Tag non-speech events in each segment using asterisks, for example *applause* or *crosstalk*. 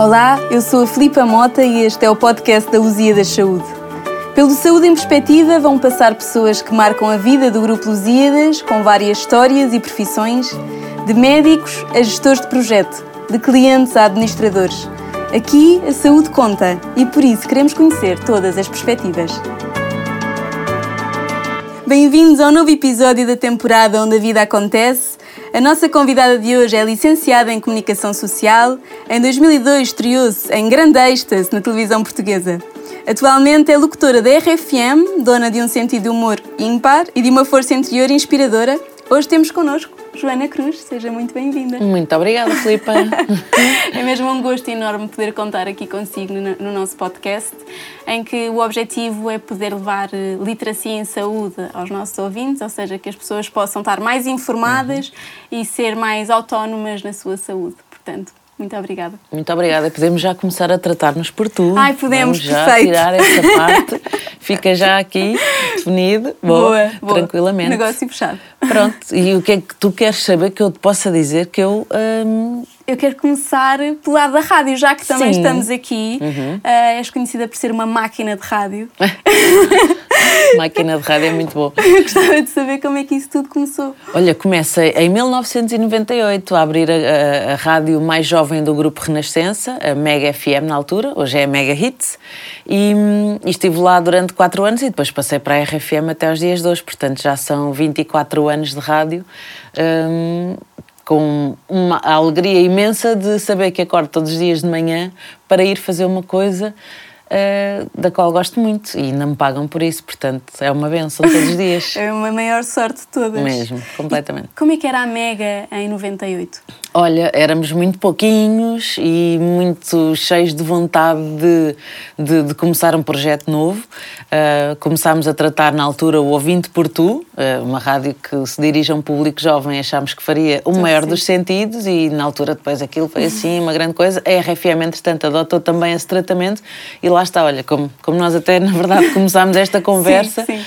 Olá, eu sou a Filipa Mota e este é o podcast da Lusíadas Saúde. Pelo Saúde em Perspectiva vão passar pessoas que marcam a vida do Grupo Lusíadas com várias histórias e profissões, de médicos a gestores de projeto, de clientes a administradores. Aqui a saúde conta e por isso queremos conhecer todas as perspectivas. Bem-vindos ao novo episódio da temporada onde a vida acontece. A nossa convidada de hoje é licenciada em Comunicação Social. Em 2002 estreou-se em grande êxtase na televisão portuguesa. Atualmente é locutora da RFM, dona de um sentido de humor ímpar e de uma força interior inspiradora. Hoje temos connosco Joana Cruz, seja muito bem-vinda. Muito obrigada, Filipa. *laughs* é mesmo um gosto enorme poder contar aqui consigo no, no, nosso podcast, em que o objetivo é poder levar eh, literacia em saúde aos nossos ouvintes, ou seja, que as pessoas possam estar mais informadas uhum. e ser mais autónomas na sua saúde. Portanto, muito obrigada. Muito obrigada. Podemos já começar a tratar-nos por tu. Ai, podemos, Vamos já perfeito. tirar essa *laughs* parte. Fica já aqui definido. Boa, boa, tranquilamente. Negócio fechado. Pronto. E o que é que tu queres saber que eu te possa dizer que eu... Hum... Eu quero começar pelo lado da rádio, já que também Sim. estamos aqui. Uhum. Uh, és conhecida por ser uma máquina de rádio. *laughs* máquina de rádio é muito boa. Eu gostava de saber como é que isso tudo começou. Olha, comecei em 1998 a abrir a, a, a rádio mais jovem do grupo Renascença, a Mega FM na altura, hoje é a Mega Hits, e, e estive lá durante quatro anos e depois passei para a RFM até os dias de hoje, portanto já são 24 anos de rádio. Um, com uma alegria imensa de saber que acordo todos os dias de manhã para ir fazer uma coisa uh, da qual gosto muito e não me pagam por isso, portanto é uma benção todos os dias. *laughs* é uma maior sorte de todas. Mesmo, completamente. E como é que era a Mega em 98? Olha, éramos muito pouquinhos e muito cheios de vontade de, de, de começar um projeto novo. Uh, começámos a tratar na altura o Ouvinte por Tu, uh, uma rádio que se dirige a um público jovem, achámos que faria o maior sim. dos sentidos e na altura depois aquilo foi assim uma grande coisa. A RFM, entretanto, adotou também esse tratamento e lá está, olha, como, como nós até na verdade *laughs* começámos esta conversa. sim, sim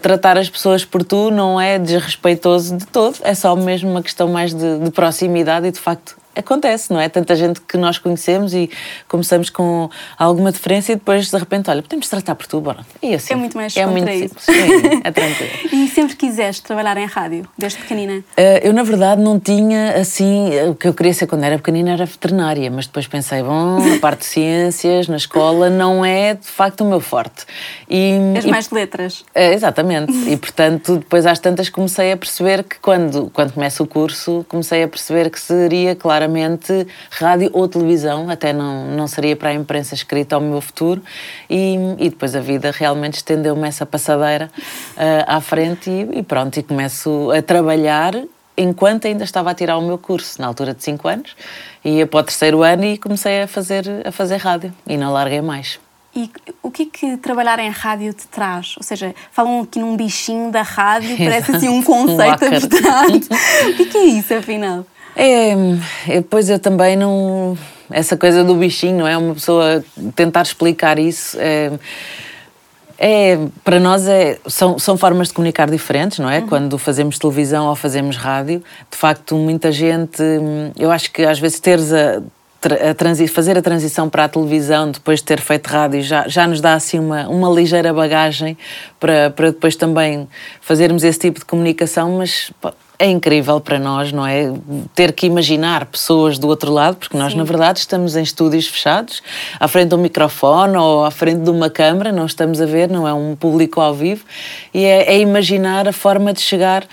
tratar as pessoas por tu não é desrespeitoso de todo, é só mesmo uma questão mais de, de proximidade e de facto acontece, não é? Tanta gente que nós conhecemos e começamos com alguma diferença e depois de repente, olha, podemos tratar por tu, bora. E assim, é muito mais É muito simples, sim, é tranquilo. *laughs* e sempre quiseste trabalhar em rádio, desde pequenina? Uh, eu, na verdade, não tinha assim. O que eu queria ser quando era pequenina era veterinária, mas depois pensei, bom, a parte de ciências, na escola, não é de facto o meu forte. E, As e, mais letras. Uh, exatamente. e portanto, depois às tantas comecei a perceber que quando, quando começa o curso, comecei a perceber que seria, claro, claramente rádio ou televisão, até não, não seria para a imprensa escrita ao meu futuro. E, e depois a vida realmente estendeu-me essa passadeira uh, à frente e, e pronto, e começo a trabalhar enquanto ainda estava a tirar o meu curso, na altura de 5 anos, ia para o terceiro ano e comecei a fazer, a fazer rádio e não larguei mais. E o que é que trabalhar em rádio te traz? Ou seja, falam aqui num bichinho da rádio, parece assim um *laughs* conceito abstrato. *laughs* o que é isso, afinal? É, é, pois eu também não. Essa coisa do bichinho, não é? Uma pessoa tentar explicar isso. É, é, para nós é, são, são formas de comunicar diferentes, não é? Uhum. Quando fazemos televisão ou fazemos rádio, de facto, muita gente. Eu acho que às vezes teres a, a fazer a transição para a televisão depois de ter feito rádio já, já nos dá assim uma, uma ligeira bagagem para, para depois também fazermos esse tipo de comunicação, mas é incrível para nós, não é? Ter que imaginar pessoas do outro lado, porque nós, Sim. na verdade, estamos em estúdios fechados, à frente de um microfone ou à frente de uma câmara, não estamos a ver, não é um público ao vivo, e é, é imaginar a forma de chegar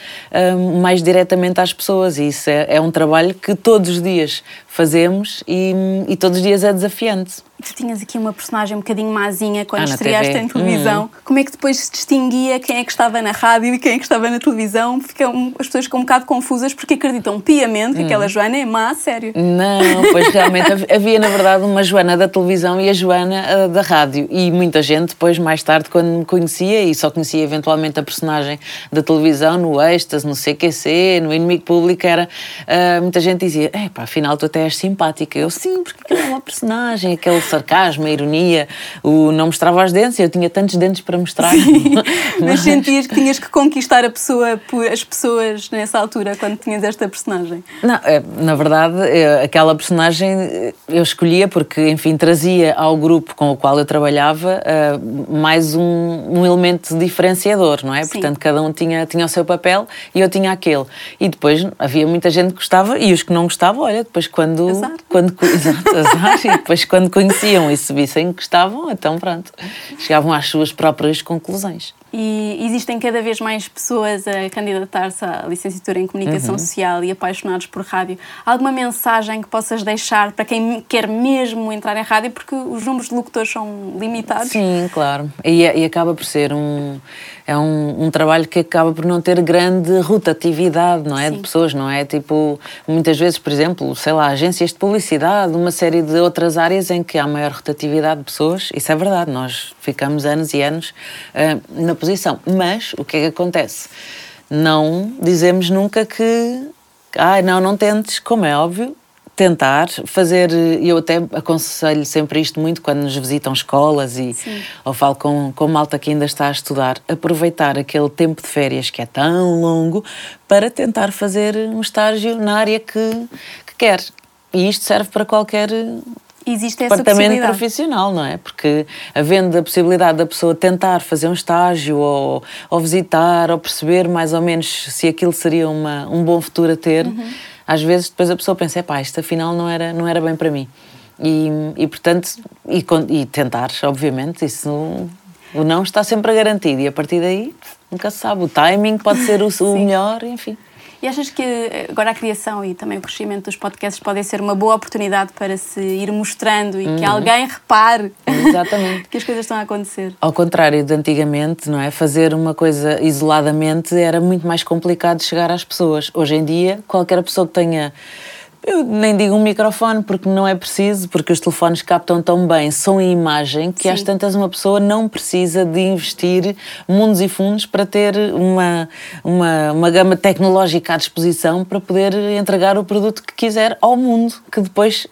um, mais diretamente às pessoas, e isso é, é um trabalho que todos os dias fazemos e, e todos os dias é desafiante tu tinhas aqui uma personagem um bocadinho mazinha quando ah, estreaste em televisão. Hum. Como é que depois se distinguia quem é que estava na rádio e quem é que estava na televisão? Ficam, as pessoas ficam um bocado confusas porque acreditam piamente que hum. aquela Joana é má, sério. Não, pois realmente *laughs* havia na verdade uma Joana da televisão e a Joana uh, da rádio. E muita gente depois, mais tarde, quando me conhecia e só conhecia eventualmente a personagem da televisão, no Êxtase, no CQC, no Inimigo Público, era, uh, muita gente dizia, é pá, afinal tu até és simpática. Eu, sim, porque aquilo é uma personagem, aquele sarcasmo, a ironia, o não mostrava os dentes, eu tinha tantos dentes para mostrar. *laughs* Mas sentias que tinhas que conquistar a pessoa, as pessoas nessa altura, quando tinhas esta personagem? Não, é, na verdade, é, aquela personagem eu escolhia porque, enfim, trazia ao grupo com o qual eu trabalhava uh, mais um, um, elemento diferenciador, não é? Sim. Portanto, cada um tinha, tinha o seu papel e eu tinha aquele. E depois havia muita gente que gostava e os que não gostavam, olha, depois quando. Azar. quando *laughs* exato, azar, e depois quando conheciam e se vissem que gostavam, então pronto, chegavam às suas próprias conclusões. E existem cada vez mais pessoas a candidatar-se à licenciatura em Comunicação uhum. Social e apaixonados por rádio. Alguma mensagem que possas deixar para quem quer mesmo entrar em rádio? Porque os números de locutores são limitados. Sim, claro. E, e acaba por ser um é um, um, trabalho que acaba por não ter grande rotatividade, não é? Sim. De pessoas, não é? Tipo, muitas vezes, por exemplo, sei lá, agências de publicidade, uma série de outras áreas em que há maior rotatividade de pessoas, isso é verdade, nós ficamos anos e anos uh, na posição. Mas o que é que acontece? Não dizemos nunca que. Ah, não, não tentes, como é óbvio, tentar fazer, e eu até aconselho sempre isto muito quando nos visitam escolas e Sim. ou falo com, com malta que ainda está a estudar, aproveitar aquele tempo de férias que é tão longo para tentar fazer um estágio na área que, que quer. E isto serve para qualquer Existe essa departamento profissional, não é? Porque havendo a possibilidade da pessoa tentar fazer um estágio ou, ou visitar ou perceber mais ou menos se aquilo seria uma, um bom futuro a ter, uhum às vezes depois a pessoa pensa, pá, isto afinal não era, não era bem para mim. E, e portanto, e, e tentar, obviamente, isso o não está sempre garantido e a partir daí nunca se sabe. O timing pode ser o, o *laughs* melhor, enfim. E achas que agora a criação e também o crescimento dos podcasts podem ser uma boa oportunidade para se ir mostrando e uhum. que alguém repare Exatamente. *laughs* que as coisas estão a acontecer? Ao contrário de antigamente, não é? Fazer uma coisa isoladamente era muito mais complicado de chegar às pessoas. Hoje em dia, qualquer pessoa que tenha eu nem digo um microfone porque não é preciso, porque os telefones captam tão bem som e imagem que Sim. às tantas uma pessoa não precisa de investir mundos e fundos para ter uma, uma, uma gama tecnológica à disposição para poder entregar o produto que quiser ao mundo, que depois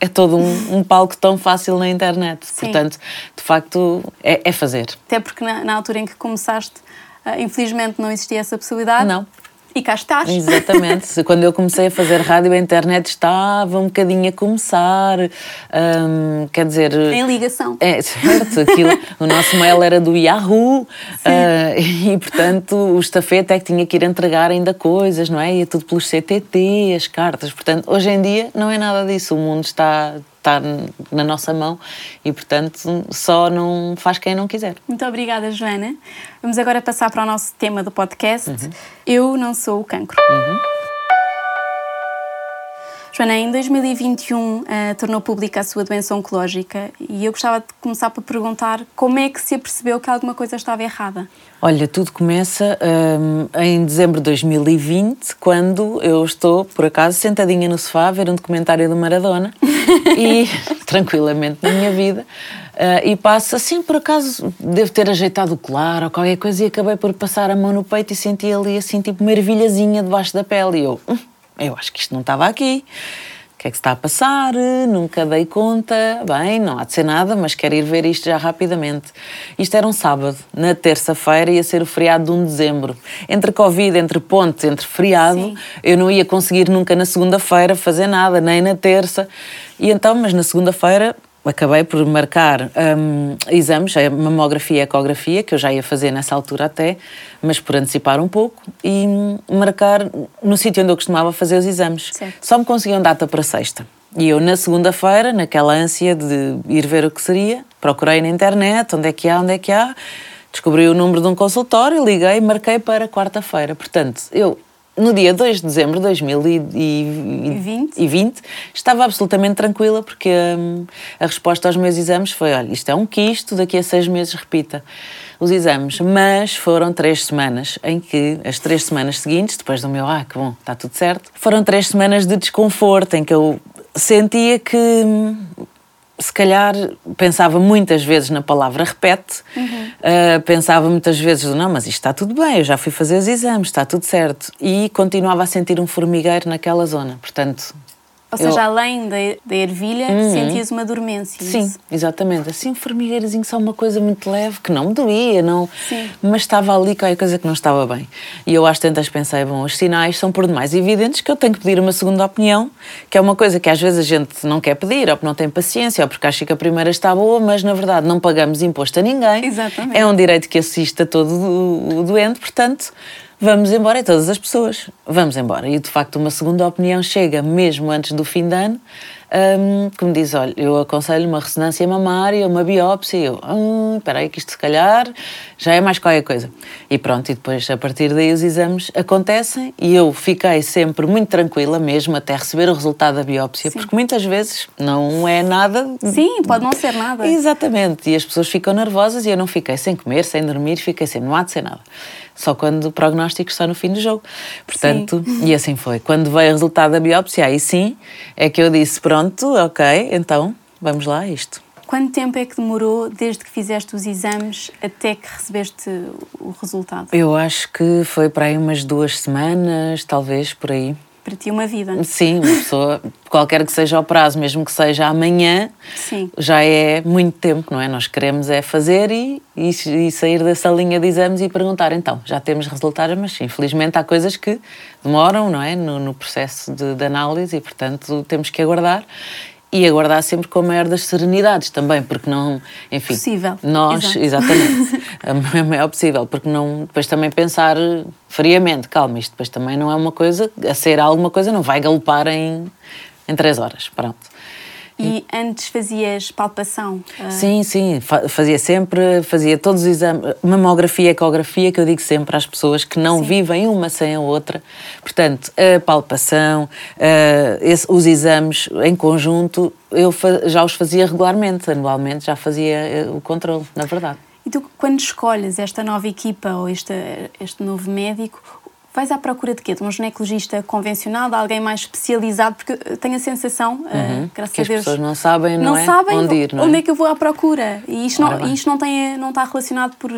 é todo um, um, palco tão fácil na internet. Sim. Portanto, de facto, é, é fazer. Até porque na, na, altura em que começaste, uh, infelizmente não existia essa possibilidade. Não. E cá estás. Exatamente. *laughs* Quando eu comecei a fazer rádio, a internet estava um bocadinho a começar. Um, quer dizer. Em ligação. É, certo. Aquilo, o nosso mail era do Yahoo uh, e, portanto, o estafete é que tinha que ir entregar ainda coisas, não é? Ia tudo pelos CTT, as cartas. Portanto, hoje em dia não é nada disso. O mundo está está na nossa mão e, portanto, só não faz quem não quiser. Muito obrigada, Joana. Vamos agora passar para o nosso tema do podcast. Uhum. Eu não sou o cancro. Uhum. Joana, em 2021 uh, eh, tornou pública a sua doença oncológica e eu gostava de começar por perguntar como é que se apercebeu que alguma coisa estava errada? Olha, tudo começa um, em dezembro de 2020, quando eu estou, por acaso, sentadinha no sofá a ver um documentário do Maradona *laughs* e *laughs* tranquilamente na minha vida. Uh, e passo assim, por acaso, devo ter ajeitado o colar ou qualquer coisa e acabei por passar a mão no peito e senti ali assim, tipo, uma ervilhazinha debaixo da pele. E eu, hum, eu acho que isto não estava aqui. O que é que se está a passar? Nunca dei conta. Bem, não há de ser nada, mas quero ir ver isto já rapidamente. Isto era um sábado. Na terça-feira ia ser o feriado de 1 de dezembro. Entre Covid, entre pontes, entre feriado, Sim. eu não ia conseguir nunca na segunda-feira fazer nada, nem na terça. E então, mas na segunda-feira acabei por marcar um, exames, a mamografia e a ecografia, que eu já ia fazer nessa altura até, mas por antecipar um pouco, e marcar no sítio onde eu costumava fazer os exames. Certo. Só me conseguiam data para sexta. E eu, na segunda-feira, naquela ânsia de ir ver o que seria, procurei na internet onde é que há, onde é que há, descobri o número de um consultório, liguei e marquei para quarta-feira. Portanto, eu no dia 2 de dezembro de 2020, estava absolutamente tranquila porque hum, a resposta aos meus exames foi: olha, isto é um quisto, daqui a seis meses repita os exames. Mas foram três semanas em que, as três semanas seguintes, depois do meu, ah, que bom, está tudo certo, foram três semanas de desconforto em que eu sentia que hum, se calhar pensava muitas vezes na palavra repete, uhum. uh, pensava muitas vezes, não, mas isto está tudo bem, eu já fui fazer os exames, está tudo certo. E continuava a sentir um formigueiro naquela zona. Portanto, Ou seja, eu... além da, da ervilha, uhum. sentias uma dormência. Sim, isso. exatamente. Assim, um formigueirozinho, só uma coisa muito leve, que não me doía, não... Sim. mas estava ali qualquer coisa que não estava bem. E eu às tantas pensei, bom, os sinais são por demais evidentes que eu tenho que pedir uma segunda opinião, que é uma coisa que às vezes a gente não quer pedir, ou porque não tem paciência, ou porque acha que a primeira está boa, mas na verdade não pagamos imposto a ninguém. Exatamente. É um direito que assiste a todo o doente, portanto vamos embora, e todas as pessoas, vamos embora. E de facto, uma segunda opinião chega mesmo antes do fim de ano, um, que me diz: olha, eu aconselho uma ressonância mamária, uma biópsia. Eu, hum, espera aí, que isto se calhar já é mais qualquer coisa. E pronto, e depois a partir daí os exames acontecem e eu fiquei sempre muito tranquila mesmo até receber o resultado da biópsia, Sim. porque muitas vezes não é nada. Sim, pode não ser nada. Exatamente, e as pessoas ficam nervosas e eu não fiquei sem comer, sem dormir, fiquei sem, não há de ser nada só quando o prognóstico está no fim do jogo. Portanto, sim. e assim foi. Quando veio o resultado da biópsia, aí sim é que eu disse: pronto, ok, então vamos lá, isto. Quanto tempo é que demorou desde que fizeste os exames até que recebeste o resultado? Eu acho que foi para aí umas duas semanas, talvez por aí para ti uma vida. Sim, uma pessoa, qualquer que seja o prazo, mesmo que seja amanhã, Sim. já é muito tempo, não é? Nós queremos é fazer e, e, e, sair dessa linha de exames e perguntar, então, já temos resultados, mas infelizmente há coisas que demoram, não é? No, no processo de, de análise e, portanto, temos que aguardar e aguardar sempre com a maior das serenidades também, porque não, enfim, possível. nós, Exato. exatamente, *laughs* a maior possível, porque não, depois também pensar friamente, calma, isto depois também não é uma coisa, a ser alguma coisa não vai galopar em, em três horas, pronto. E antes fazias palpação? Uh... Sim, sim, fazia sempre, fazia todos os exames, mamografia, ecografia, que eu digo sempre às pessoas que não sim. vivem uma sem a outra. Portanto, a palpação, uh, esse, os exames em conjunto, eu já os fazia regularmente, anualmente já fazia eh, o controle, na verdade. E tu, quando escolhes esta nova equipa ou este, este novo médico, vais à procura de quê? De um ginecologista convencional, de alguém mais especializado? Porque tenho a sensação, eh, uhum. uh, graças que a Deus... as pessoas não sabem, não, não é? sabem onde ir, não é? Onde é que eu vou à procura? E isto, não, isto não, tem, não está relacionado por,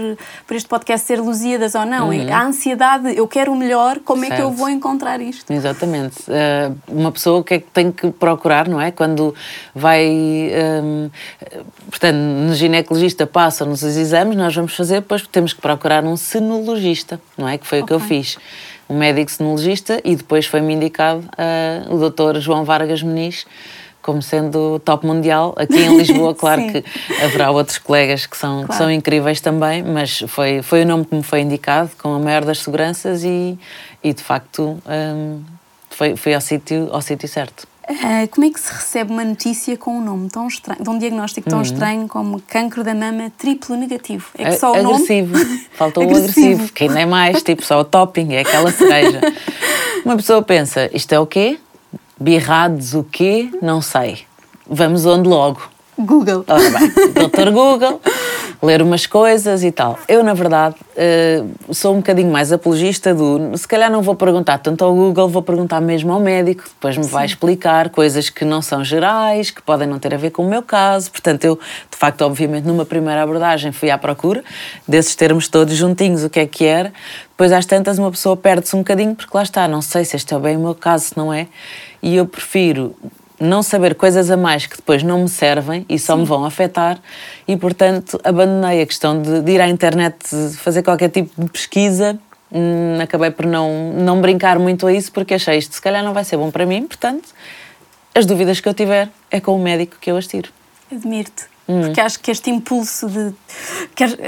por este podcast ser Lusíadas ou não. Uhum. A ansiedade, eu quero o melhor, como certo. é que eu vou encontrar isto? Exatamente. Uh, uma pessoa que é que tem que procurar, não é? Quando vai... Um, portanto, no ginecologista passam-nos os exames, nós vamos fazer, depois temos que procurar um senologista, não é? Que foi okay. o que eu fiz um médico senologista e depois foi-me indicado uh, o doutor João Vargas Muniz como sendo top mundial. Aqui em Lisboa, *laughs* claro que haverá outros colegas que são, claro. que são incríveis também, mas foi, foi o nome que me foi indicado, com a maior das seguranças e, e de facto um, foi, foi ao sítio ao sítio certo. Uh, como é que se recebe uma notícia com um nome tão estranho, de um diagnóstico tão uhum. estranho como cancro da mama triplo negativo? É que só o agressivo. nome... *laughs* Faltou o agressivo, que ainda é mais, tipo só o topping, é aquela cereja. *laughs* uma pessoa pensa, isto é o quê? Birrados o quê? Não sei. Vamos onde logo? Google. Ora bem, doutor Google ler umas coisas e tal. Eu, na verdade, uh, sou um bocadinho mais apologista do. Se calhar não vou perguntar tanto ao Google, vou perguntar mesmo ao médico, depois me Sim. vai explicar coisas que não são gerais, que podem não ter a ver com o meu caso. Portanto, eu, de facto, obviamente, numa primeira abordagem fui à procura desses termos todos juntinhos, o que é que era. Depois, às tantas, uma pessoa perde-se um bocadinho, porque lá está, não sei se este é bem o meu caso, se não é. E eu prefiro não saber coisas a mais que depois não me servem e só Sim. me vão afetar e, portanto, abandonei a questão de, de ir à internet fazer qualquer tipo de pesquisa. Hum, acabei por não, não brincar muito a isso porque achei isto se calhar não vai ser bom para mim, portanto, as dúvidas que eu tiver é com o médico que eu as tiro. Admiro-te. Hum. Porque acho que este impulso de.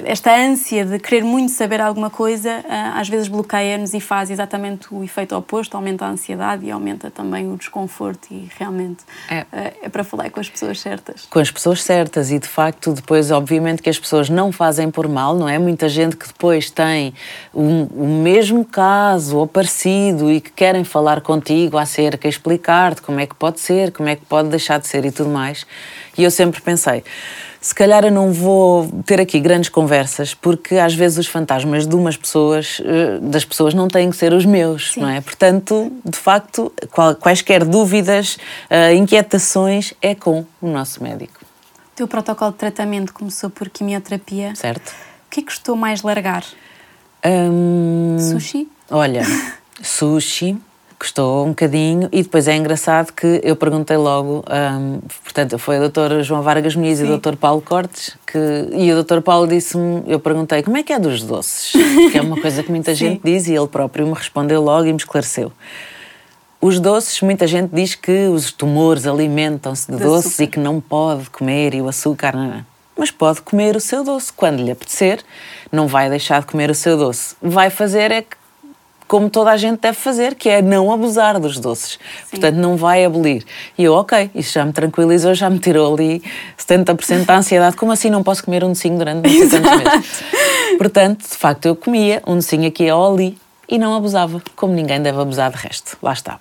esta ânsia de querer muito saber alguma coisa, ah, às vezes bloqueia-nos e faz exatamente o efeito oposto, aumenta a ansiedade e aumenta também o desconforto. E realmente é, ah, é para falar com as pessoas certas. Com as pessoas certas, e de facto, depois, obviamente, que as pessoas não fazem por mal, não é? Muita gente que depois tem o, o mesmo caso ou parecido e que querem falar contigo acerca, explicar-te como é que pode ser, como é que pode deixar de ser e tudo mais. E eu sempre pensei, se calhar eu não vou ter aqui grandes conversas, porque às vezes os fantasmas de umas pessoas, eh, das pessoas, não têm que ser os meus, Sim. não é? Portanto, de facto, quaisquer dúvidas, eh, inquietações, é com o nosso médico. O teu protocolo de tratamento começou por quimioterapia. Certo. O que é que custou mais largar? Hum, sushi? Olha, *laughs* sushi, Custou um bocadinho e depois é engraçado que eu perguntei logo, um, portanto, foi o doutor João Vargas Muniz Sim. e o doutor Paulo Cortes, que, e o doutor Paulo disse-me, eu perguntei, como é que é dos doces? Que é uma coisa que muita *laughs* gente diz e ele próprio me respondeu logo e me esclareceu. Os doces, muita gente diz que os tumores alimentam-se de, de doces açúcar. e que não pode comer e o açúcar, não, não. mas pode comer o seu doce quando lhe apetecer, não vai deixar de comer o seu doce. Vai fazer é que como toda a gente deve fazer, que é não abusar dos doces. Sim. Portanto, não vai abolir. E eu, ok, isso já me tranquilizou, já me tirou ali 70% da ansiedade. Como assim não posso comer um docinho durante muitos meses? Portanto, de facto, eu comia um docinho aqui ou ali e não abusava, como ninguém deve abusar de resto. Lá está.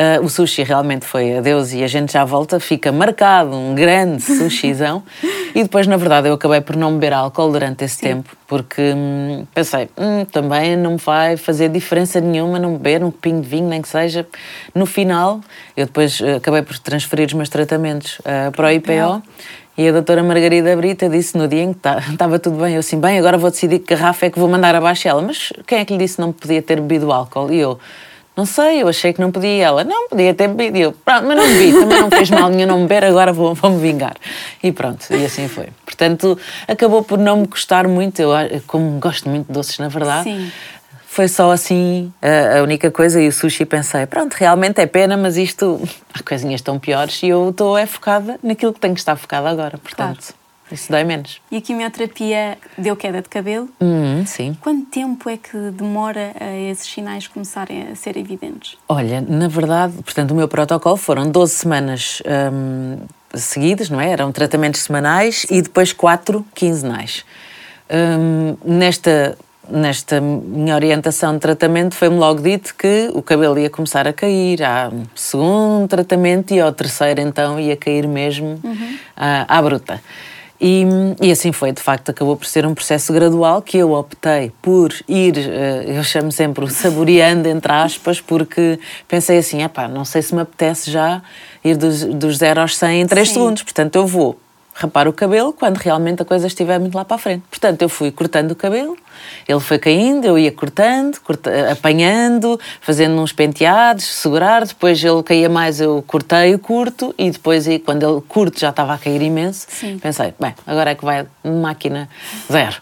Uh, o sushi realmente foi adeus e a gente já volta, fica marcado um grande sushizão. *laughs* e depois, na verdade, eu acabei por não beber álcool durante esse Sim. tempo, porque hum, pensei, hum, também não vai fazer diferença nenhuma não beber um copinho de vinho, nem que seja. No final, eu depois uh, acabei por transferir os meus tratamentos uh, para o IPO. E a doutora Margarida Brita disse no dia em que *laughs* estava tudo bem, eu assim, bem, agora vou decidir que garrafa é que vou mandar abaixo ela. Mas quem é que lhe disse que não podia ter bebido álcool? E eu, não sei, eu achei que não podia. Ela, não, podia ter bebido. Eu, pronto, mas não bebi, também não fez mal nenhum não beber, agora vou, vou me vingar. E pronto, e assim foi. Portanto, acabou por não me custar muito. Eu, como gosto muito de doces, na verdade. Sim. Foi só assim a, a única coisa. E o sushi pensei, pronto, realmente é pena, mas isto. Há coisinhas tão piores e eu estou é focada naquilo que tenho que estar focada agora. Portanto. Isso dói menos. E a quimioterapia deu queda de cabelo? Hum, sim. Quanto tempo é que demora a esses sinais começarem a ser evidentes? Olha, na verdade, portanto, o meu protocolo foram 12 semanas hum, seguidas, não é? Eram tratamentos semanais sim. e depois 4 quinzenais. Hum, nesta nesta minha orientação de tratamento foi-me logo dito que o cabelo ia começar a cair há um segundo tratamento e ao terceiro então ia cair mesmo uhum. à, à bruta. E, e, assim foi, de facto, acabou por ser um processo gradual que eu optei por ir, eh, eu chamo sempre o saboreando, entre aspas, porque pensei assim: epá, não sei se me apetece já ir dos, dos 0 aos 100 em 3 Sim. segundos, portanto eu vou rapar o cabelo quando realmente a coisa estiver muito lá para a frente. Portanto, eu fui cortando o cabelo, ele foi caindo, eu ia cortando, corta, apanhando, fazendo uns penteados, segurar, depois ele caía mais, eu cortei o curto e depois, quando ele curto já estava a cair imenso, Sim. pensei, bem, agora é que vai máquina zero.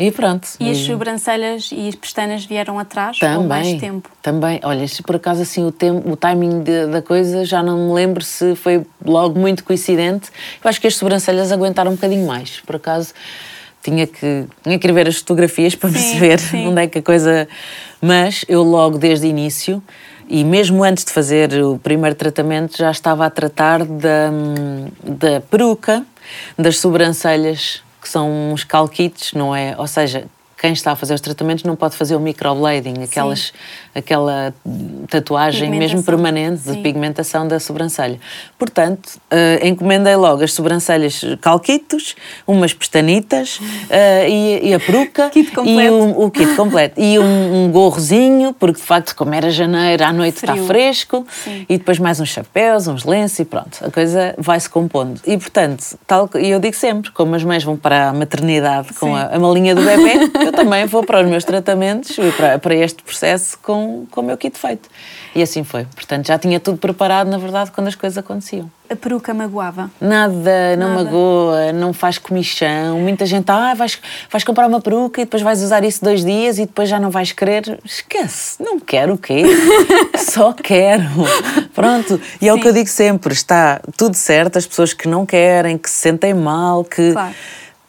E pronto. E as sobrancelhas e as pestanas vieram atrás também, mais tempo? Também. Olha, se por acaso assim o, tempo, o timing de, da coisa já não me lembro se foi logo muito coincidente. Eu acho que as sobrancelhas aguentaram um bocadinho mais. Por acaso tinha que, tinha que ir ver as fotografias para sim, perceber sim. *laughs* onde é que a coisa. Mas eu logo desde o início e mesmo antes de fazer o primeiro tratamento já estava a tratar da, da peruca, das sobrancelhas que são uns calquitos, não é? Ou seja, quem está a fazer os tratamentos não pode fazer o microblading, aquelas, aquela tatuagem mesmo permanente de Sim. pigmentação da sobrancelha. Portanto, uh, encomendei logo as sobrancelhas calquitos, umas pestanitas uh, e, e, a peruca *laughs* kit e o, o, kit completo. E um, um, gorrozinho, porque de facto, como era janeiro, à noite Frio. está fresco, Sim. e depois mais uns chapéus, uns lenços e pronto, a coisa vai se compondo. E portanto, tal, e eu digo sempre, como as mães vão para a maternidade com a, a malinha do bebê, *laughs* eu também vou para os meus tratamentos e para, para este processo com, com o meu kit feito. E assim foi. Portanto, já tinha tudo preparado, na verdade, quando as coisas aconteciam. A peruca magoava? Nada, não Nada. magoa, não faz comichão. Muita gente, ah, vais, vais comprar uma peruca e depois vais usar isso dois dias e depois já não vais querer. Esquece, não quero o quê? *laughs* Só quero. Pronto. E é o que eu digo sempre: está tudo certo, as pessoas que não querem, que se sentem mal, que. Claro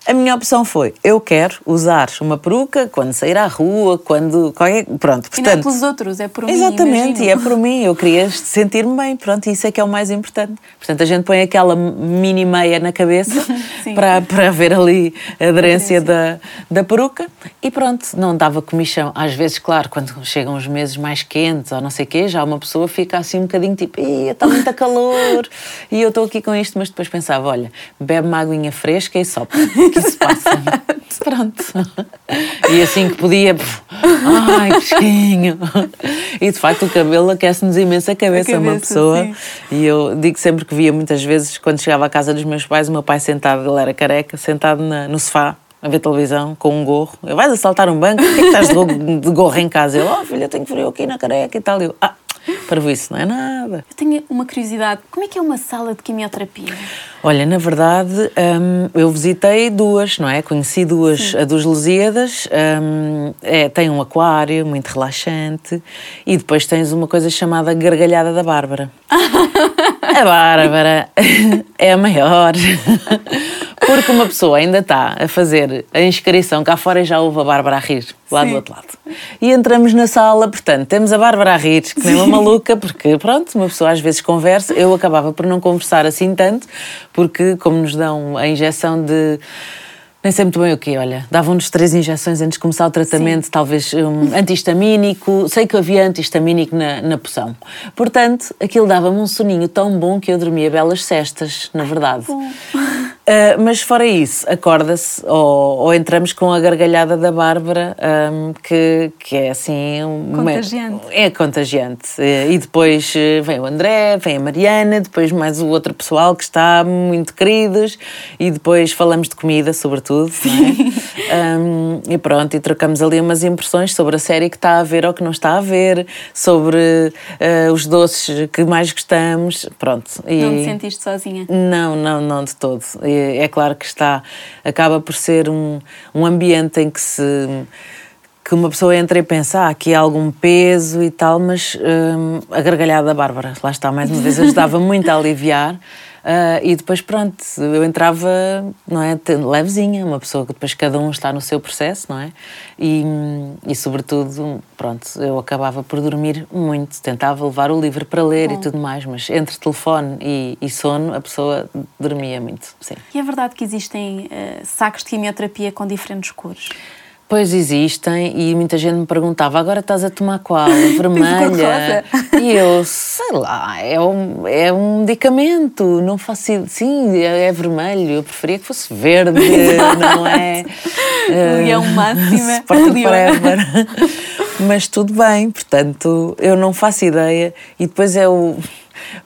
a minha opção foi: eu quero usar uma peruca quando sair à rua, quando. Qualquer, pronto, portanto. E não é pelos outros, é por mim. Exatamente, e é por mim. Eu queria sentir-me bem, pronto, isso é que é o mais importante. Portanto, a gente põe aquela mini meia na cabeça *laughs* para, para ver ali a aderência, a aderência. Da, da peruca e pronto, não dava comichão. Às vezes, claro, quando chegam os meses mais quentes ou não sei o quê, já uma pessoa fica assim um bocadinho tipo, está muito calor e eu estou aqui com isto, mas depois pensava: olha, bebe uma aguinha fresca e sopra que se passa. *laughs* Pronto. E assim que podia, ai, pesquinho. E de facto o cabelo aquece-nos imenso a cabeça, a cabeça uma pessoa. Sim. E eu digo sempre que via muitas vezes, quando chegava à casa dos meus pais, o meu pai sentado, ele era careca, sentado na, no sofá, a ver televisão com um gorro. Eu, vais assaltar um banco? Por que, é que estás de gorro, de gorro em casa? Ele, oh filha, tenho frio aqui na careca e tal. Eu, ah, Para isso não é nada. Eu tenho uma curiosidade. Como é que é uma sala de quimioterapia? Olha, na verdade, hum, eu visitei duas, não é? Conheci duas. Sim. A dos Lusíadas hum, é, tem um aquário muito relaxante e depois tens uma coisa chamada Gargalhada da Bárbara. *laughs* *laughs* a Bárbara é a maior. Porque uma pessoa ainda está a fazer a inscrição cá fora e já ouve a Bárbara a rir, lá Sim. do outro lado. E entramos na sala, portanto, temos a Bárbara a rir, que nem uma maluca, porque pronto, uma pessoa às vezes conversa. Eu acabava por não conversar assim tanto, porque como nos dão a injeção de nem sei muito bem o quê, olha. Davam-nos três injeções antes de começar o tratamento, Sim. talvez um antihistamínico. Sei que havia antihistamínico na, na poção. Portanto, aquilo dava-me um soninho tão bom que eu dormia belas cestas, na verdade. Uh, mas fora isso, acorda-se ou, ou, entramos com a gargalhada da Bárbara, um, que, que é assim. Contagiante. Uma, é contagiante. E depois eh, vem o André, vem a Mariana, depois mais o outro pessoal que está muito queridos, e depois falamos de comida, sobretudo. É? Um, *laughs* e pronto, e trocamos ali umas impressões sobre a série que está a ver ou que não está a ver, sobre uh, os doces que mais gostamos. Pronto. E... Não te sentiste sozinha? Não, não, não de todo é claro que está, acaba por ser um, um ambiente em que se que uma pessoa entra e pensa, ah, aqui há algum peso e tal, mas hum, a gargalhada da Bárbara, lá está, mais uma vez, ajudava muito a aliviar. Uh, e depois, pronto, eu entrava, não é, levezinha, uma pessoa que depois cada um está no seu processo, não é? E, e sobretudo, pronto, eu acabava por dormir muito, tentava levar o livro para ler Bom. e tudo mais, mas entre telefone e, e, sono, a pessoa dormia muito, sim. E é verdade que existem uh, sacos de quimioterapia com diferentes cores? Pois existem e muita gente me perguntava, agora estás a tomar qual? *laughs* Vermelha? e eu, sei lá, é um, é um medicamento, não faço Sim, é, é vermelho, eu preferia que fosse verde, *laughs* não é? *laughs* Leão uh, máxima. Forever. Mas tudo bem, portanto, eu não faço ideia. E depois é o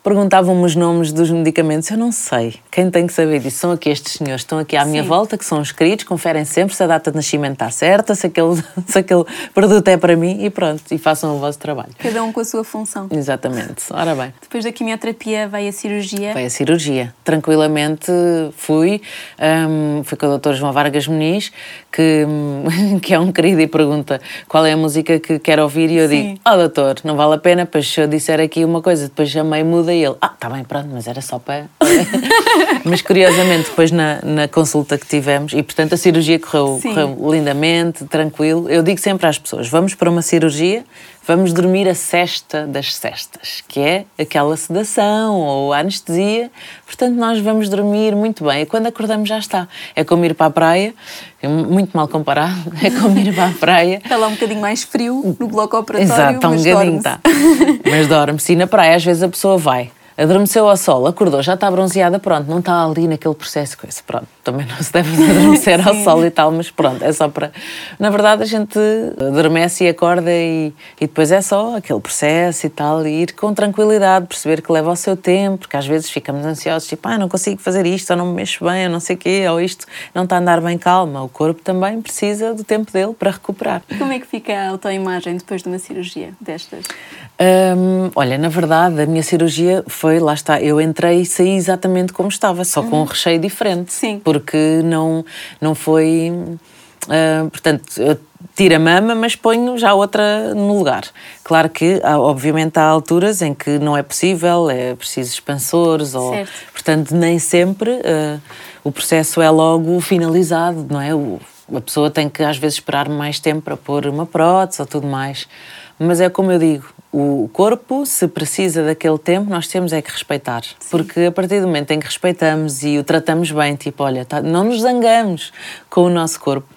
perguntavam-me os nomes dos medicamentos. Eu não sei. Quem tem que saber disso são aqui estes senhores estão aqui à Sim. minha volta, que são inscritos, conferem sempre se a data de nascimento está certa, se aquele, *laughs* se aquele produto é para mim e pronto, e façam o vosso trabalho. Cada um com a sua função. Exatamente. Ora bem. Depois da quimioterapia vai a cirurgia? Vai a cirurgia. Tranquilamente fui. Um, fui com o Dr. João Vargas Muniz, que, *laughs* que é um querido e pergunta qual é a música que quer ouvir e eu Sim. digo, oh doutor, não vale a pena, pois se eu disser aqui uma coisa, depois chamei muda e ele, ah, está bem, pronto, mas era só para. *laughs* mas curiosamente, depois na, na consulta que tivemos, e portanto a cirurgia correu, correu lindamente, tranquilo. Eu digo sempre às pessoas: vamos para uma cirurgia vamos dormir a cesta das cestas, que é aquela sedação ou anestesia. Portanto, nós vamos dormir muito bem. E quando acordamos já está. É como ir para a praia, é muito mal comparado, *laughs* é como ir para a praia. Está lá um bocadinho mais frio no bloco operatório, Exato, está um bocadinho, está. *laughs* Mas dorme-se. E na praia às vezes a pessoa vai adormeceu ao sol, acordou, já está bronzeada, pronto, não está ali naquele processo, coisa, pronto, também não se deve *laughs* adormecer ao sol e tal, mas pronto, é só para. Na verdade, a gente adormece e acorda e, e depois é só aquele processo e tal, e ir com tranquilidade, perceber que leva o seu tempo, porque às vezes ficamos ansiosos, tipo, ah, não consigo fazer isto, ou não me mexo bem, ou não sei o quê, ou isto não está a andar bem calma. O corpo também precisa do tempo dele para recuperar. E como é que fica a autoimagem depois de uma cirurgia destas? Um, olha, na verdade, a minha cirurgia foi, lá está, eu entrei e saí exatamente como estava, só com um uhum. recheio diferente. Sim. Porque não, não foi. Uh, portanto, eu tiro a mama, mas ponho já outra no lugar. Claro que, obviamente, há alturas em que não é possível, é preciso expansores, ou, certo. portanto, nem sempre uh, o processo é logo finalizado, não é? O, a pessoa tem que, às vezes, esperar mais tempo para pôr uma prótese ou tudo mais. Mas é como eu digo, o corpo, se precisa daquele tempo, nós temos é que respeitar. Sim. Porque a partir do momento em que respeitamos e o tratamos bem, tipo, olha, tá, não nos zangamos com o nosso corpo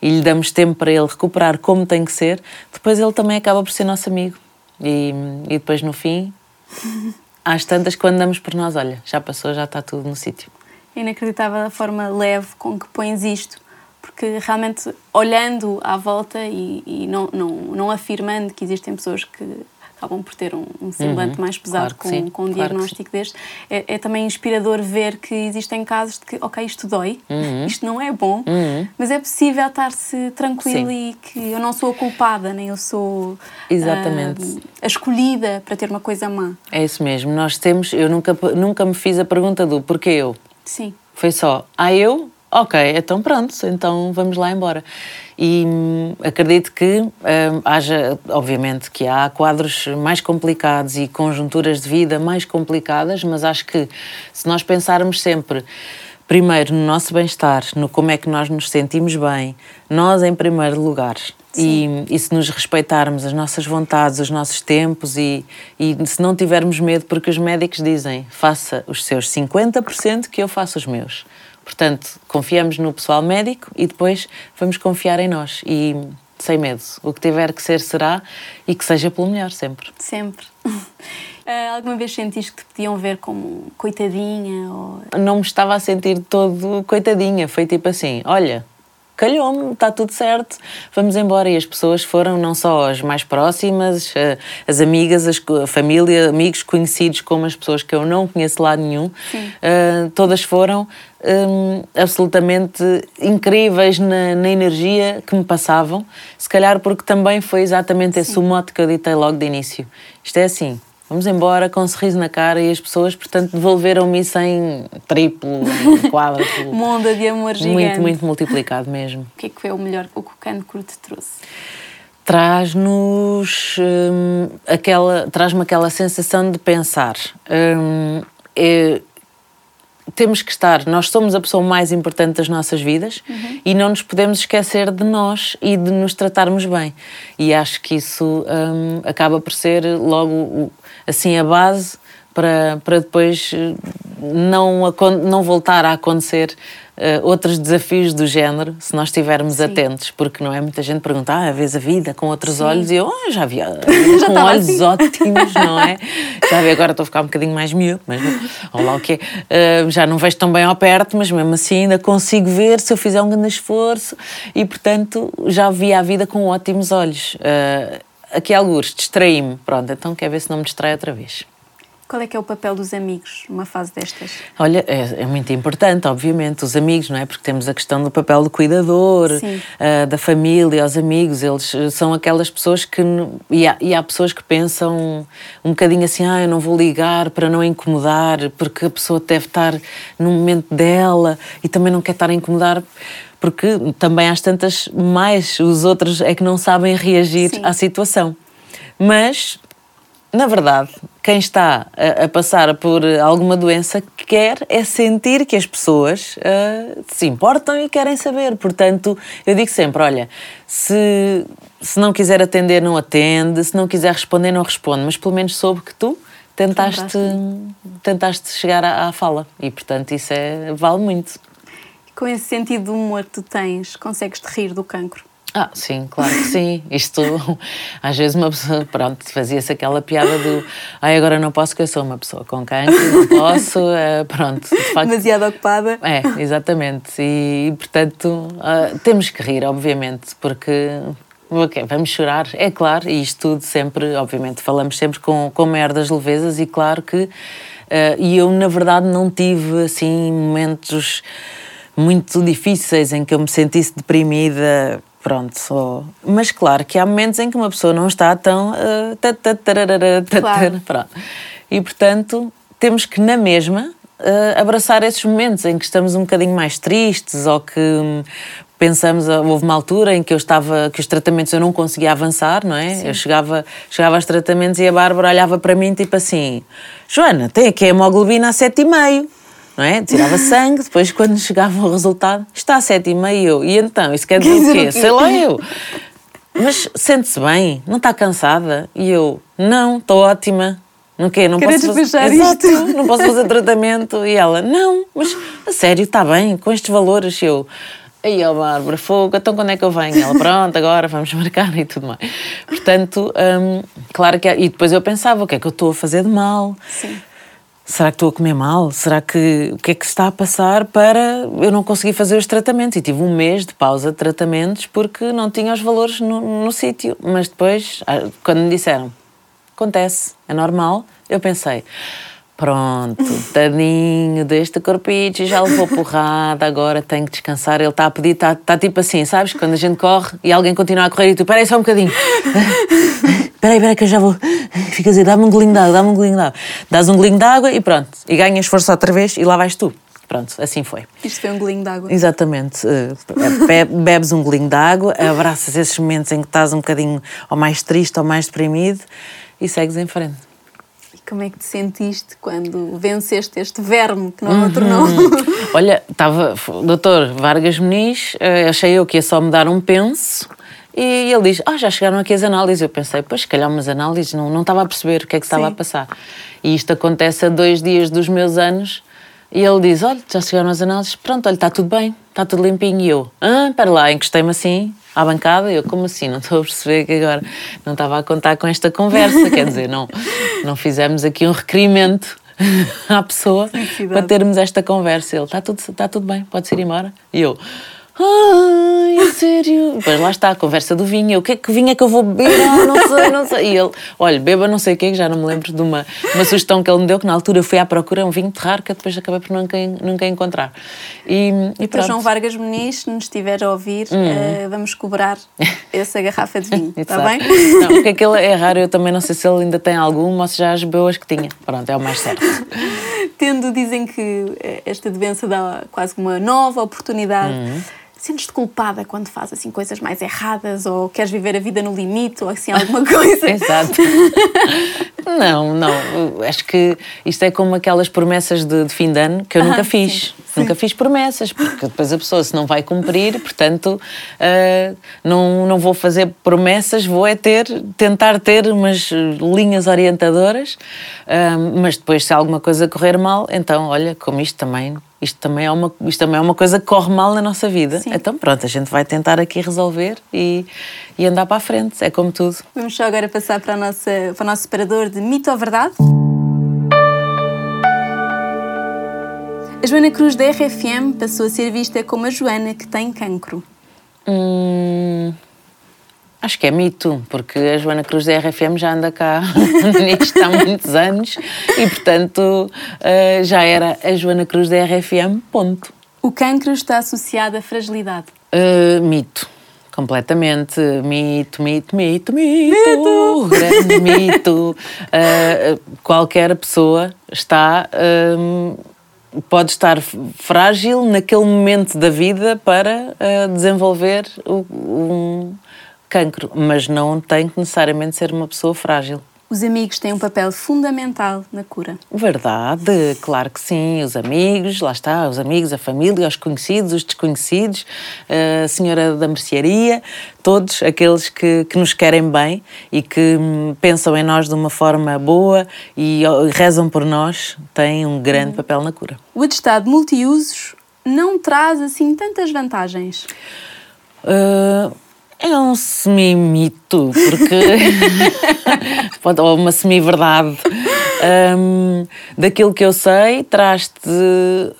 e lhe damos tempo para ele recuperar como tem que ser, depois ele também acaba por ser nosso amigo. E, e depois, no fim, *laughs* às tantas, quando damos por nós, olha, já passou, já está tudo no sítio. É inacreditável a forma leve com que pões isto porque realmente olhando à volta e, e não, não, não afirmando que existem pessoas que acabam por ter um, um semblante uhum, mais pesado claro com, com um claro diagnóstico deste. É, é, também inspirador ver que existem casos de que, ok, isto dói, uhum. isto não é bom, uhum. mas é possível estar-se tranquilo sim. e que eu não sou a culpada, nem eu sou Exatamente. Uh, a escolhida para ter uma coisa má. É isso mesmo. Nós temos, eu nunca, nunca me fiz a pergunta do porquê eu. Sim. Foi só, ah, eu? Ok, então pronto, então vamos lá embora. E hum, acredito que hum, haja, obviamente, que há quadros mais complicados e conjunturas de vida mais complicadas, mas acho que se nós pensarmos sempre primeiro no nosso bem-estar, no como é que nós nos sentimos bem, nós em primeiro lugar, e, e, se nos respeitarmos as nossas vontades, os nossos tempos e, e se não tivermos medo, porque os médicos dizem faça os seus 50% que eu faço os meus. Portanto, confiamos no pessoal médico e depois vamos confiar em nós e sem medo. O que tiver que ser, será e que seja pelo melhor, sempre. Sempre. Uh, *laughs* alguma vez sentiste que te podiam ver como coitadinha? Ou... Não me estava a sentir todo coitadinha. Foi tipo assim: olha, calhou-me, está tudo certo, vamos embora. E as pessoas foram não só as mais próximas, eh, as amigas, a família, amigos conhecidos, como as pessoas que eu não conheço lá nenhum, uh, todas foram um, absolutamente incríveis na, na, energia que me passavam. Se calhar porque também foi exatamente Sim. esse o mote que eu ditei logo de início. Isto é assim, vamos embora com um sorriso na cara e as pessoas, portanto, devolveram-me isso em triplo, em *laughs* quádruplo. Monda de amor gigante. Muito, muito multiplicado mesmo. O que é que foi o melhor o que o cancro te trouxe? Traz-nos hum, aquela, traz-me aquela sensação de pensar. Hum, é, temos que estar, nós somos a pessoa mais importante das nossas vidas uhum. e não nos podemos esquecer de nós e de nos tratarmos bem. E acho que isso hum, acaba por ser logo assim a base para, para depois eh, não, não voltar a acontecer uh, outros desafios do género se nós estivermos Sim. atentos, porque não é muita gente pergunta, ah, vês a vida com outros Sim. olhos e eu oh, já vi *laughs* já com olhos assim. ótimos, não é? Já vi, agora estou a ficar um bocadinho mais miúdo, mas olha lá o que uh, já não vejo tão bem ao perto, mas mesmo assim ainda consigo ver se eu fizer um grande esforço e portanto já vi a vida com ótimos olhos. Uh, aqui alguns, distraí-me. Pronto, então quer ver se não me distrai outra vez. Qual é que é o papel dos amigos numa fase destas? Olha, é, é, muito importante, obviamente, os amigos, não é? Porque temos a questão do papel do cuidador, uh, da família, os amigos, eles eh, são aquelas pessoas que. E há, e há, pessoas que pensam um bocadinho assim, ah, eu não vou ligar para não incomodar, porque a pessoa deve estar no momento dela e também não quer estar a incomodar porque também às tantas mais os outros é que não sabem reagir Sim. à situação. Mas, na verdade, quem está a, a, passar por alguma doença quer é sentir que as pessoas uh, se importam e querem saber. Portanto, eu digo sempre: olha, se, se não quiser atender, não atende, se não quiser responder, não responde, mas pelo menos soube que tu tentaste, tentaste chegar à, à fala e, portanto, isso é, vale muito com esse sentido de humor que tu tens, consegues te rir do cancro? Ah, sim, claro que sim. Isto, *laughs* às vezes, uma pessoa, pronto, fazia-se aquela piada do ai, agora não posso, que eu sou uma pessoa com cancro, não posso, é, pronto. De facto, Demasiado ocupada. É, exatamente. E, e portanto, uh, temos que rir, obviamente, porque. Okay, vamos chorar, é claro, e isto tudo sempre, obviamente, falamos sempre com, com merdas levezas, e claro que. Uh, e eu, na verdade, não tive assim momentos muito difíceis em que eu me sentisse deprimida. Pronto, só. Mas claro que há momentos em que uma pessoa não está tão. Uh, claro. Pronto. E portanto, temos que, na mesma, uh, abraçar esses momentos em que estamos um bocadinho mais tristes ou que um, pensamos, ah, houve uma altura em que eu estava, que os tratamentos eu não conseguia avançar, não é? Sim. Eu chegava, chegava aos tratamentos e a Bárbara olhava para mim tipo assim, Joana, tem aqui a hemoglobina a 7,5 não é? Tirava sangue, depois quando chegava o resultado, está a sete e meio. E então, isso quer dizer o quê? Sei lá eu. Mas sente-se bem? Não está cansada? E eu, não, estou ótima. Não quê? Não posso fazer... Exato, não posso fazer tratamento. E ela, não, mas a sério, está bem, com estes valores. E eu, aí ó Bárbara, fogo, então quando é que eu venho? Ela, pronto, agora vamos marcar e tudo mais. Portanto, hum, claro que... E depois eu pensava, o que é que eu estou a fazer de mal? Sim será que estou a comer mal? Será que o que é que se está a passar para eu não conseguir fazer os tratamentos? E tive um mês de pausa de tratamentos porque não tinha os valores no, no sítio. Mas depois, ah, quando me disseram acontece, é normal. Eu pensei, pronto, *laughs* tadinho deste corpite, já levou *laughs* porrada, agora tem que descansar. Ele está a pedir, está tá tipo assim, sabes? Quando a gente corre e alguém continua a correr e tu, peraí só um bocadinho. *laughs* Peraí, peraí que eu já vou. *laughs* Fica a dizer, dá-me um golinho de água, dá-me um golinho de água. Dás um golinho de água e pronto. E ganhas força outra vez e lá vais tu. Pronto, assim foi. Isto foi um golinho de água. Exatamente. Eh, bebes um golinho de água, abraças esses momentos em que estás um bocadinho ou mais triste ou mais deprimido e segues em frente. Como é que te sentiste quando venceste este verme que não uhum. tornou? *laughs* Olha, estava, doutor Vargas Muniz, eh, achei eu que ia só me dar um penso. E ele diz: Ah, já chegaram aqui as análises. Eu pensei: Pois, se calhar umas análises, não, não estava a perceber o que é que estava Sim. a passar. E isto acontece a dois dias dos meus anos. E ele diz: Olha, já chegaram as análises, pronto, olha, está tudo bem, está tudo limpinho. E eu: Ah, espera lá, encostei-me assim, à bancada, eu, como assim? Não estou a perceber que agora não estava a contar com esta conversa, quer dizer, não, não fizemos aqui um requerimento *laughs* à pessoa para termos esta conversa. Ele, está tudo, está tudo bem, pode ir embora. E eu, Ai, é sério? Pois lá está a conversa do vinho. O que é que vinho é que eu vou beber? Ah, não sei, não sei. E ele, olha, beba não sei o que, já não me lembro de uma, uma sugestão que ele me deu, que na altura eu fui à procura um vinho de raro que depois acabei por nunca, nunca encontrar. E, e então, João Vargas Muniz, se nos estiver a ouvir, uh, vamos cobrar essa garrafa de vinho, *laughs* está bem? Não, porque aquele é raro, eu também não sei se ele ainda tem alguma ou se já as bebeu as que tinha. Pronto, é o mais certo. Tendo, dizem que eh, esta doença dá quase uma nova oportunidade. Uhum sentes-te culpada quando fazes assim coisas mais erradas ou queres viver a vida no limite ou assim alguma *laughs* coisa? Exato. *laughs* não, não. Acho que isto é como aquelas promessas de, de fim de ano que eu ah, nunca fiz. Sim, nunca fiz promessas, porque depois a pessoa se não vai cumprir, portanto, uh, não, não vou fazer promessas, vou é ter, tentar ter umas linhas orientadoras, uh, mas depois se alguma coisa correr mal, então, olha, como isto também isto também é uma, isto também é uma coisa que corre mal na nossa vida. Sim. Então, pronto, a gente vai tentar aqui resolver e, e andar para a frente. É como tudo. Vamos só agora passar para, nossa, para o nosso separador de mito ou verdade. A Joana Cruz da RFM passou a ser vista como a Joana que tem cancro. Hum, Acho que é mito, porque a Joana Cruz da RFM já anda cá *laughs* nisto há muitos anos e, portanto, uh, já era a Joana Cruz da RFM, ponto. O cancro está associado à fragilidade? Uh, mito. Completamente. Mito, mito, mito, mito. Mito! Grande mito. Uh, qualquer pessoa está. pode estar frágil naquele momento da vida para desenvolver um cancro, mas não tem que necessariamente ser uma pessoa frágil. Os amigos têm um papel fundamental na cura. Verdade, claro que sim. Os amigos, lá está, os amigos, a família, os conhecidos, os desconhecidos, a senhora da mercearia, todos aqueles que, que nos querem bem e que hum, pensam em nós de uma forma boa e rezam por nós, têm um grande uhum. papel na cura. O atestado multiusos não traz assim tantas vantagens. Uh, é um semi-mito, porque. *laughs* ou uma semi-verdade. Um, daquilo que eu sei, traz-te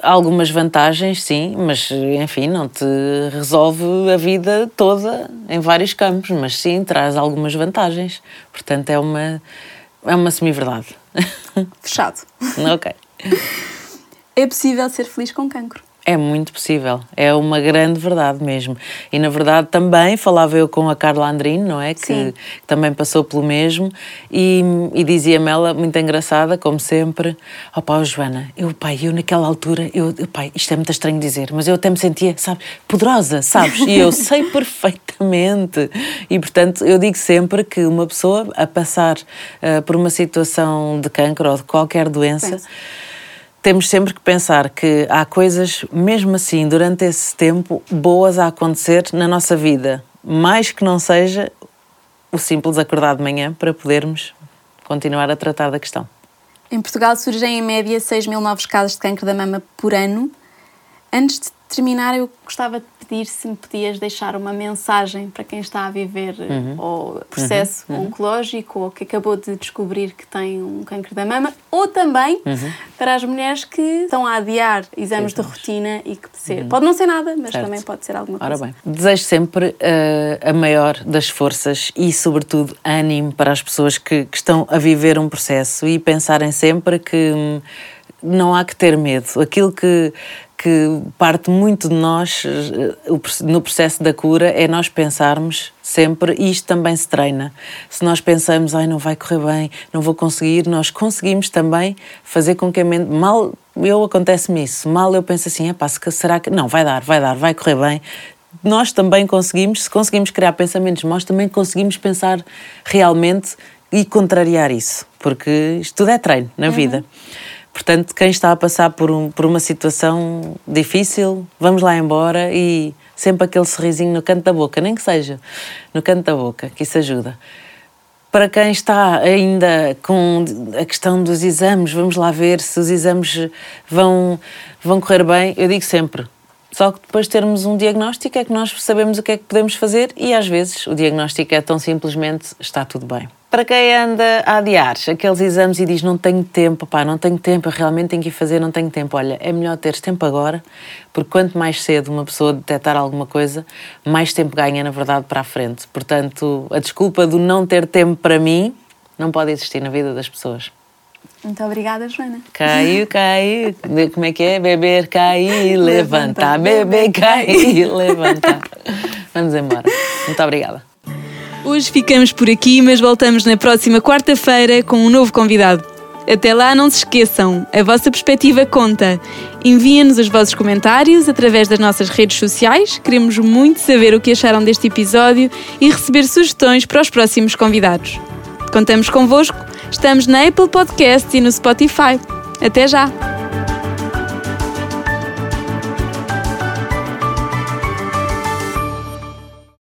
algumas vantagens, sim, mas enfim, não te resolve a vida toda em vários campos, mas sim, traz algumas vantagens. Portanto, é uma, é uma semi-verdade. *laughs* Fechado. ok. É possível ser feliz com cancro. É muito possível, é uma grande verdade mesmo. E na verdade também falava eu com a Carla Andrino, não é? Que, que também passou pelo mesmo, e, e dizia-me ela, muito engraçada, como sempre: Ó oh, pá, Joana, eu, pai, eu naquela altura, eu, pai, isto é muito estranho dizer, mas eu até me sentia, sabe, poderosa, sabes? E eu sei *laughs* perfeitamente. E portanto, eu digo sempre que uma pessoa a passar uh, por uma situação de cancro ou de qualquer doença. Temos sempre que pensar que há coisas, mesmo assim, durante esse tempo, boas a acontecer na nossa vida, mais que não seja o simples acordar de manhã para podermos continuar a tratar da questão. Em Portugal surgem em média 6 mil novos casos de câncer da mama por ano. Antes de terminar, eu gostava de pedir se me podias deixar uma mensagem para quem está a viver uhum. o processo uhum. oncológico ou que acabou de descobrir que tem um câncer da mama, ou também uhum. para as mulheres que estão a adiar exames de rotina e que ser. Uhum. Pode não ser nada, mas certo. também pode ser alguma coisa. Ora bem, desejo sempre uh, a maior das forças e, sobretudo, ânimo para as pessoas que, que estão a viver um processo e pensarem sempre que. Hum, não há que ter medo. Aquilo que, que parte muito de nós eh, no processo da cura é nós pensarmos sempre, e isto também se treina. Se nós pensamos, ai, não vai correr bem, não vou conseguir, nós conseguimos também fazer com que a mente. Mal eu acontece-me isso, mal eu penso assim, pá, será que. Não, vai dar, vai dar, vai correr bem. Nós também conseguimos, se conseguimos criar pensamentos, nós também conseguimos pensar realmente e contrariar isso, porque isto tudo é treino na uhum. vida. Portanto, quem está a passar por, um, por uma situação difícil, vamos lá embora e sempre aquele sorrisinho no canto da boca, nem que seja no canto da boca, que isso ajuda. Para quem está ainda com a questão dos exames, vamos lá ver se os exames vão, vão correr bem. Eu digo sempre, só que depois de termos um diagnóstico é que nós sabemos o que é que podemos fazer e às vezes o diagnóstico é tão simplesmente está tudo bem. Para quem anda a adiar aqueles exames e diz não tenho tempo, pá, não tenho tempo, eu realmente tenho que ir fazer, não tenho tempo. Olha, é melhor teres tempo agora, porque quanto mais cedo uma pessoa detectar alguma coisa, mais tempo ganha, na verdade, para a frente. Portanto, a desculpa do não ter tempo para mim não pode existir na vida das pessoas. Muito obrigada, Joana. Caiu, caiu. Como é que é? Beber, cair, levantar. Beber, cair, *laughs* levantar. Vamos embora. Muito obrigada. Hoje ficamos por aqui, mas voltamos na próxima quarta-feira com um novo convidado. Até lá, não se esqueçam, a vossa perspectiva conta. Enviem-nos os vossos comentários através das nossas redes sociais. Queremos muito saber o que acharam deste episódio e receber sugestões para os próximos convidados. Contamos convosco. Estamos na Apple Podcasts e no Spotify. Até já!